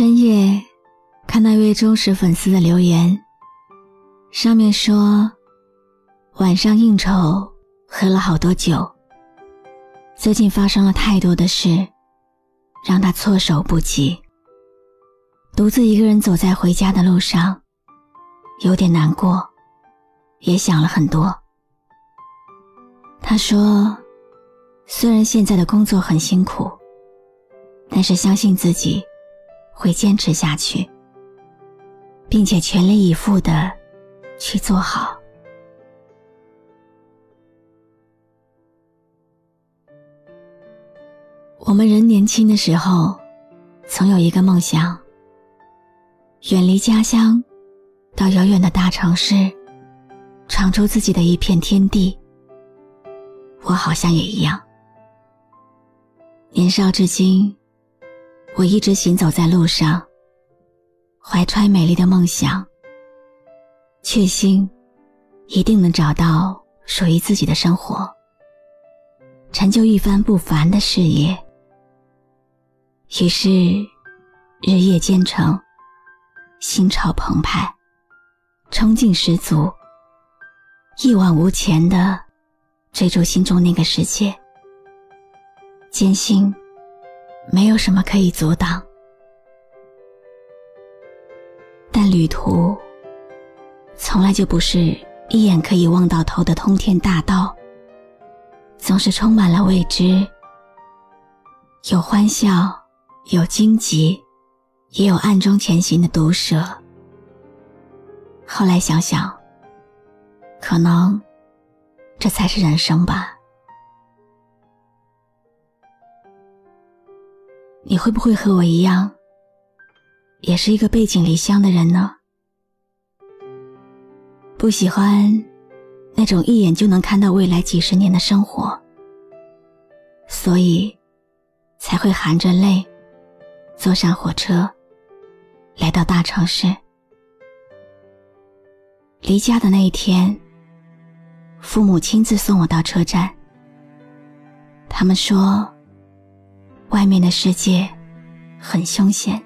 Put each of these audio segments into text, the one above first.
深夜，看到一位忠实粉丝的留言，上面说：“晚上应酬喝了好多酒，最近发生了太多的事，让他措手不及。独自一个人走在回家的路上，有点难过，也想了很多。”他说：“虽然现在的工作很辛苦，但是相信自己。”会坚持下去，并且全力以赴的去做好。我们人年轻的时候，曾有一个梦想：远离家乡，到遥远的大城市，闯出自己的一片天地。我好像也一样，年少至今。我一直行走在路上，怀揣美丽的梦想，确信一定能找到属于自己的生活，成就一番不凡的事业。于是，日夜兼程，心潮澎湃，冲劲十足，一往无前的追逐心中那个世界，坚信。没有什么可以阻挡，但旅途从来就不是一眼可以望到头的通天大道，总是充满了未知，有欢笑，有荆棘，也有暗中前行的毒蛇。后来想想，可能这才是人生吧。你会不会和我一样，也是一个背井离乡的人呢？不喜欢那种一眼就能看到未来几十年的生活，所以才会含着泪坐上火车，来到大城市。离家的那一天，父母亲自送我到车站，他们说。外面的世界很凶险，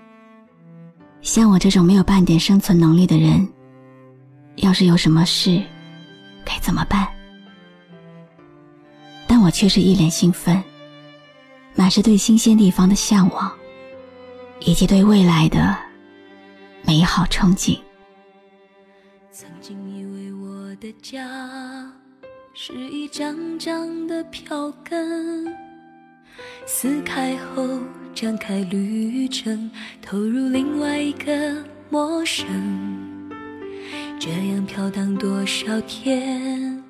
像我这种没有半点生存能力的人，要是有什么事，该怎么办？但我却是一脸兴奋，满是对新鲜地方的向往，以及对未来的美好憧憬。曾经以为我的家是一张张的票根。撕开后，展开旅程，投入另外一个陌生。这样飘荡多少天，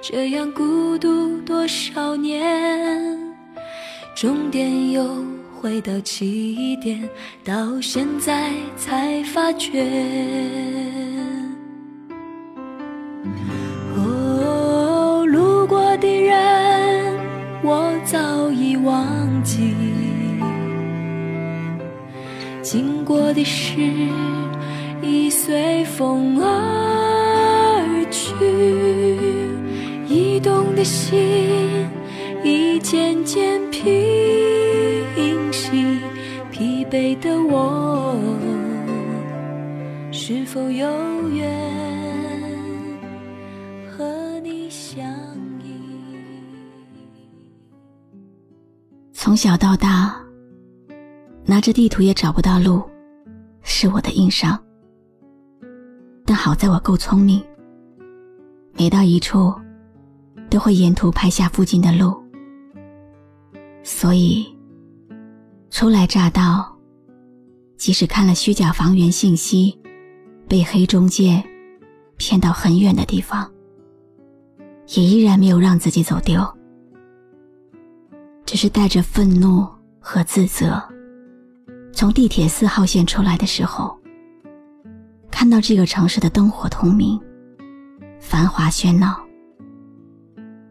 这样孤独多少年，终点又回到起点，到现在才发觉。经过的事已随风而去，移动的心已渐渐平息，疲惫的我是否有缘和你相依？从小到大，拿着地图也找不到路，是我的硬伤。但好在我够聪明，每到一处，都会沿途拍下附近的路。所以，初来乍到，即使看了虚假房源信息，被黑中介骗到很远的地方，也依然没有让自己走丢。只是带着愤怒和自责，从地铁四号线出来的时候，看到这个城市的灯火通明，繁华喧闹。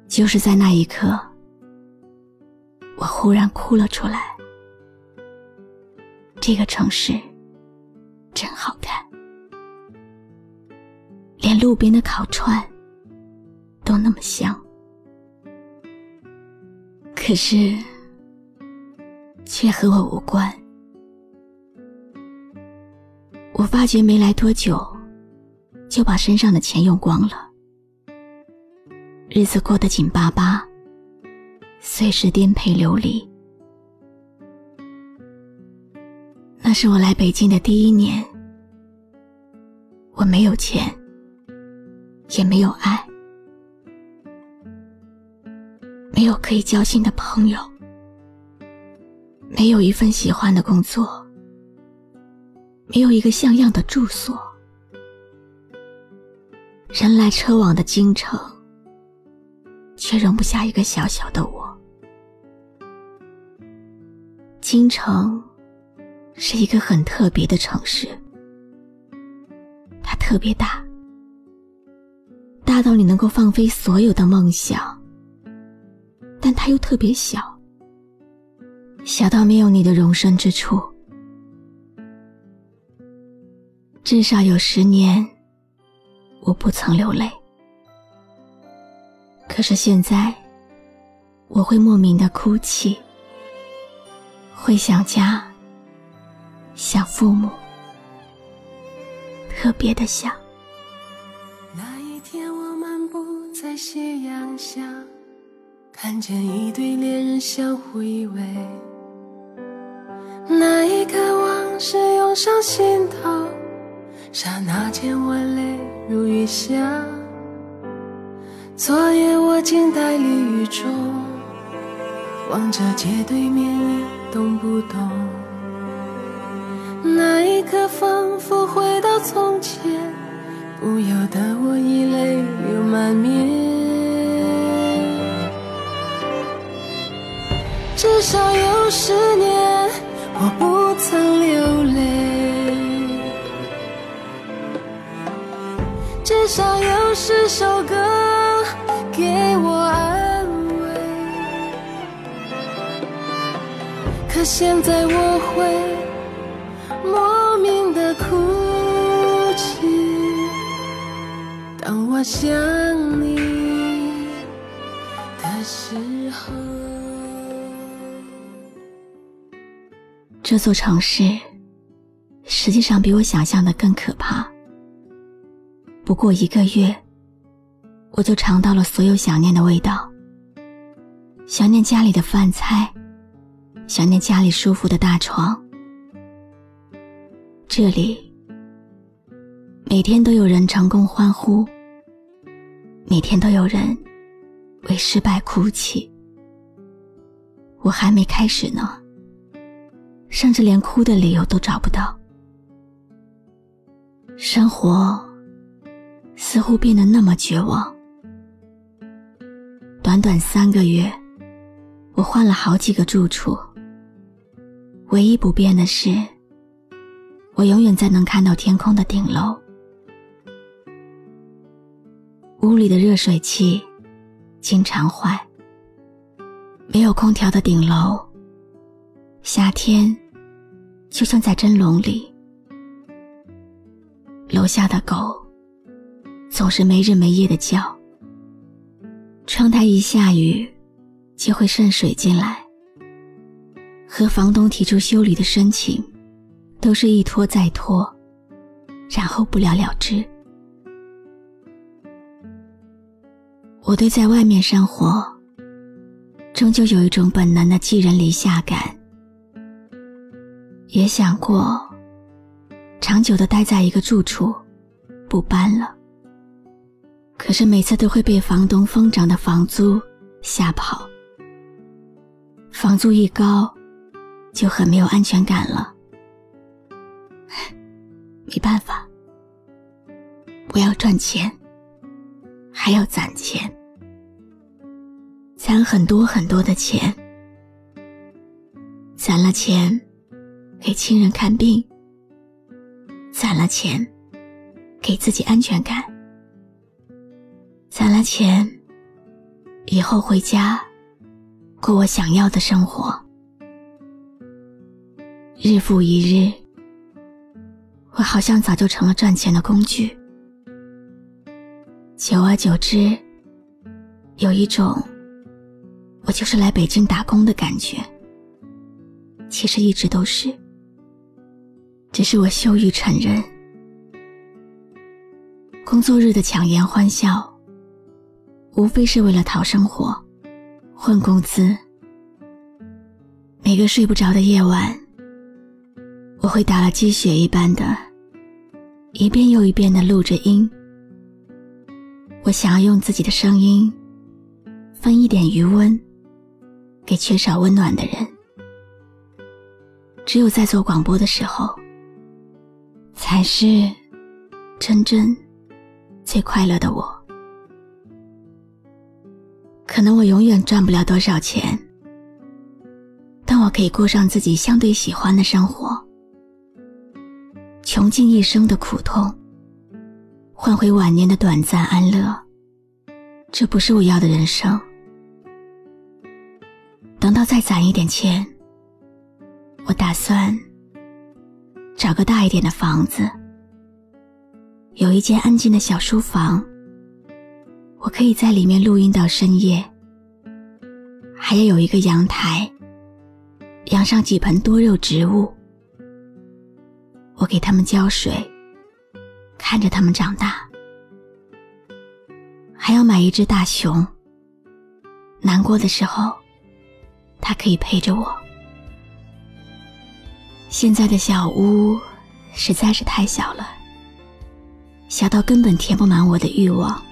就是在那一刻，我忽然哭了出来。这个城市真好看，连路边的烤串都那么香。可是，却和我无关。发觉没来多久，就把身上的钱用光了，日子过得紧巴巴，随时颠沛流离。那是我来北京的第一年，我没有钱，也没有爱。没有可以交心的朋友，没有一份喜欢的工作，没有一个像样的住所，人来车往的京城，却容不下一个小小的我。京城是一个很特别的城市，它特别大，大到你能够放飞所有的梦想。但它又特别小，小到没有你的容身之处。至少有十年，我不曾流泪。可是现在，我会莫名的哭泣，会想家，想父母，特别的想。那一天，我漫步在夕阳下。看见一对恋人相互依偎，那一刻往事涌上心头，刹那间我泪如雨下。昨夜我静待离雨中，望着街对面你懂不懂？那一刻仿佛回到从前，不由得我已泪流满面。至少有十年，我不曾流至少有十首歌给我安慰。可现在我会莫名的哭泣，当我想你的时候。这座城市，实际上比我想象的更可怕。不过一个月，我就尝到了所有想念的味道。想念家里的饭菜，想念家里舒服的大床。这里，每天都有人成功欢呼，每天都有人为失败哭泣。我还没开始呢。甚至连哭的理由都找不到，生活似乎变得那么绝望。短短三个月，我换了好几个住处，唯一不变的是，我永远在能看到天空的顶楼。屋里的热水器经常坏，没有空调的顶楼。夏天，就像在蒸笼里。楼下的狗总是没日没夜的叫。窗台一下雨，就会渗水进来。和房东提出修理的申请，都是一拖再拖，然后不了了之。我对在外面生活，终究有一种本能的寄人篱下感。也想过，长久的待在一个住处，不搬了。可是每次都会被房东疯涨的房租吓跑。房租一高，就很没有安全感了。没办法，我要赚钱，还要攒钱，攒很多很多的钱，攒了钱。给亲人看病，攒了钱给自己安全感，攒了钱以后回家过我想要的生活。日复一日，我好像早就成了赚钱的工具。久而久之，有一种我就是来北京打工的感觉。其实一直都是，只是我羞于承认。工作日的强颜欢笑，无非是为了讨生活、混工资。每个睡不着的夜晚，我会打了鸡血一般的，一遍又一遍的录着音。我想要用自己的声音，分一点余温，给缺少温暖的人。只有在做广播的时候，才是真正最快乐的我。可能我永远赚不了多少钱，但我可以过上自己相对喜欢的生活，穷尽一生的苦痛。换回晚年的短暂安乐，这不是我要的人生。等到再攒一点钱，我打算找个大一点的房子，有一间安静的小书房，我可以在里面录音到深夜。还要有一个阳台，养上几盆多肉植物，我给它们浇水。看着它们长大，还要买一只大熊。难过的时候，它可以陪着我。现在的小屋实在是太小了，小到根本填不满我的欲望。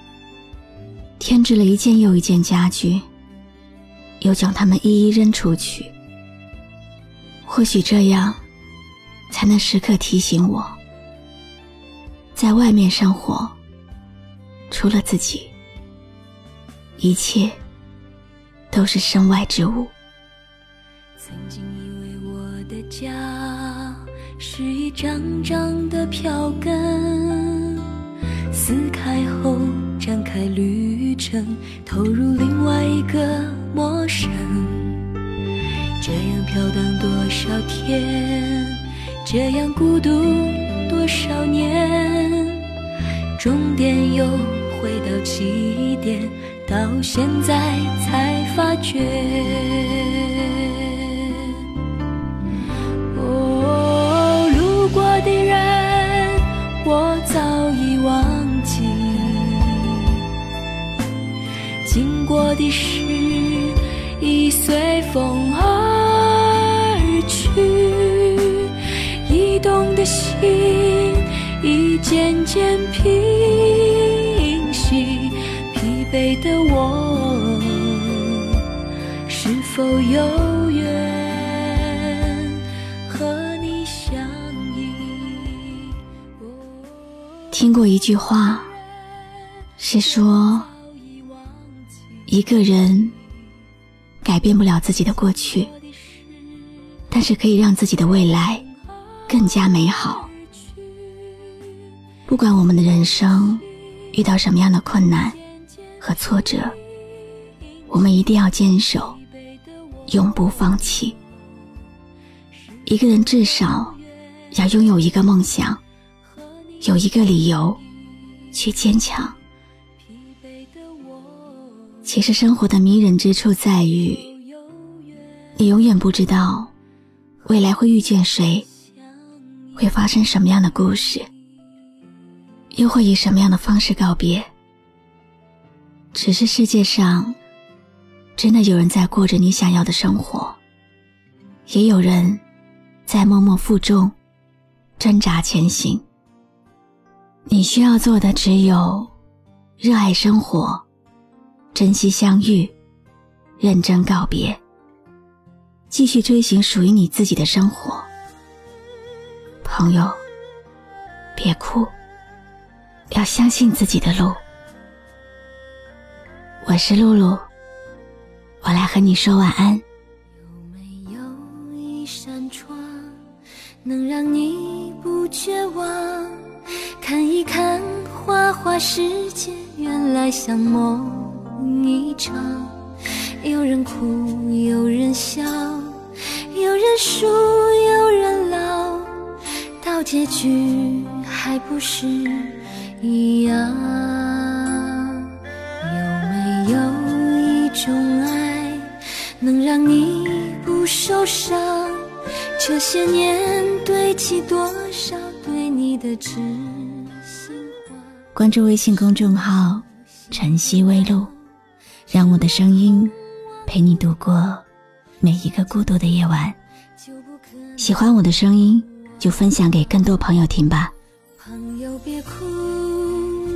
添置了一件又一件家具，又将它们一一扔出去。或许这样，才能时刻提醒我。在外面生活，除了自己，一切都是身外之物。曾经以为我的家是一张张的票根，撕开后展开旅程，投入另外一个陌生。这样飘荡多少天，这样孤独。多少年，终点又回到起点，到现在才发觉。哦，路过的人我早过的事已随风而去，移动的心。已渐渐平息，疲惫的我，是否有缘和你相依？听过一句话，是说，一个人改变不了自己的过去，但是可以让自己的未来更加美好。不管我们的人生遇到什么样的困难和挫折，我们一定要坚守，永不放弃。一个人至少要拥有一个梦想，有一个理由去坚强。其实生活的迷人之处在于，你永远不知道未来会遇见谁，会发生什么样的故事。又会以什么样的方式告别？只是世界上，真的有人在过着你想要的生活，也有人在默默负重，挣扎前行。你需要做的只有热爱生活，珍惜相遇，认真告别，继续追寻属于你自己的生活。朋友，别哭。要相信自己的路。我是露露，我来和你说晚安。有没有一扇窗，能让你不绝望。看一看花花世界，原来像梦一场。有人哭，有人笑，有人输，有人老，到结局还不是一样？有没有一种爱，能让你不受伤？这些年堆积多少对你的知心话？关注微信公众号“晨曦微露”，让我的声音陪你度过每一个孤独的夜晚。喜欢我的声音，就分享给更多朋友听吧。朋友别哭，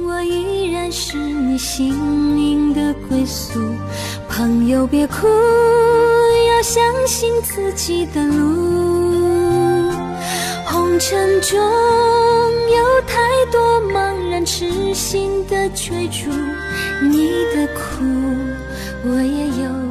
我依然是你心灵的归宿。朋友别哭，要相信自己的路。红尘中有太多茫然痴心的追逐，你的苦我也有。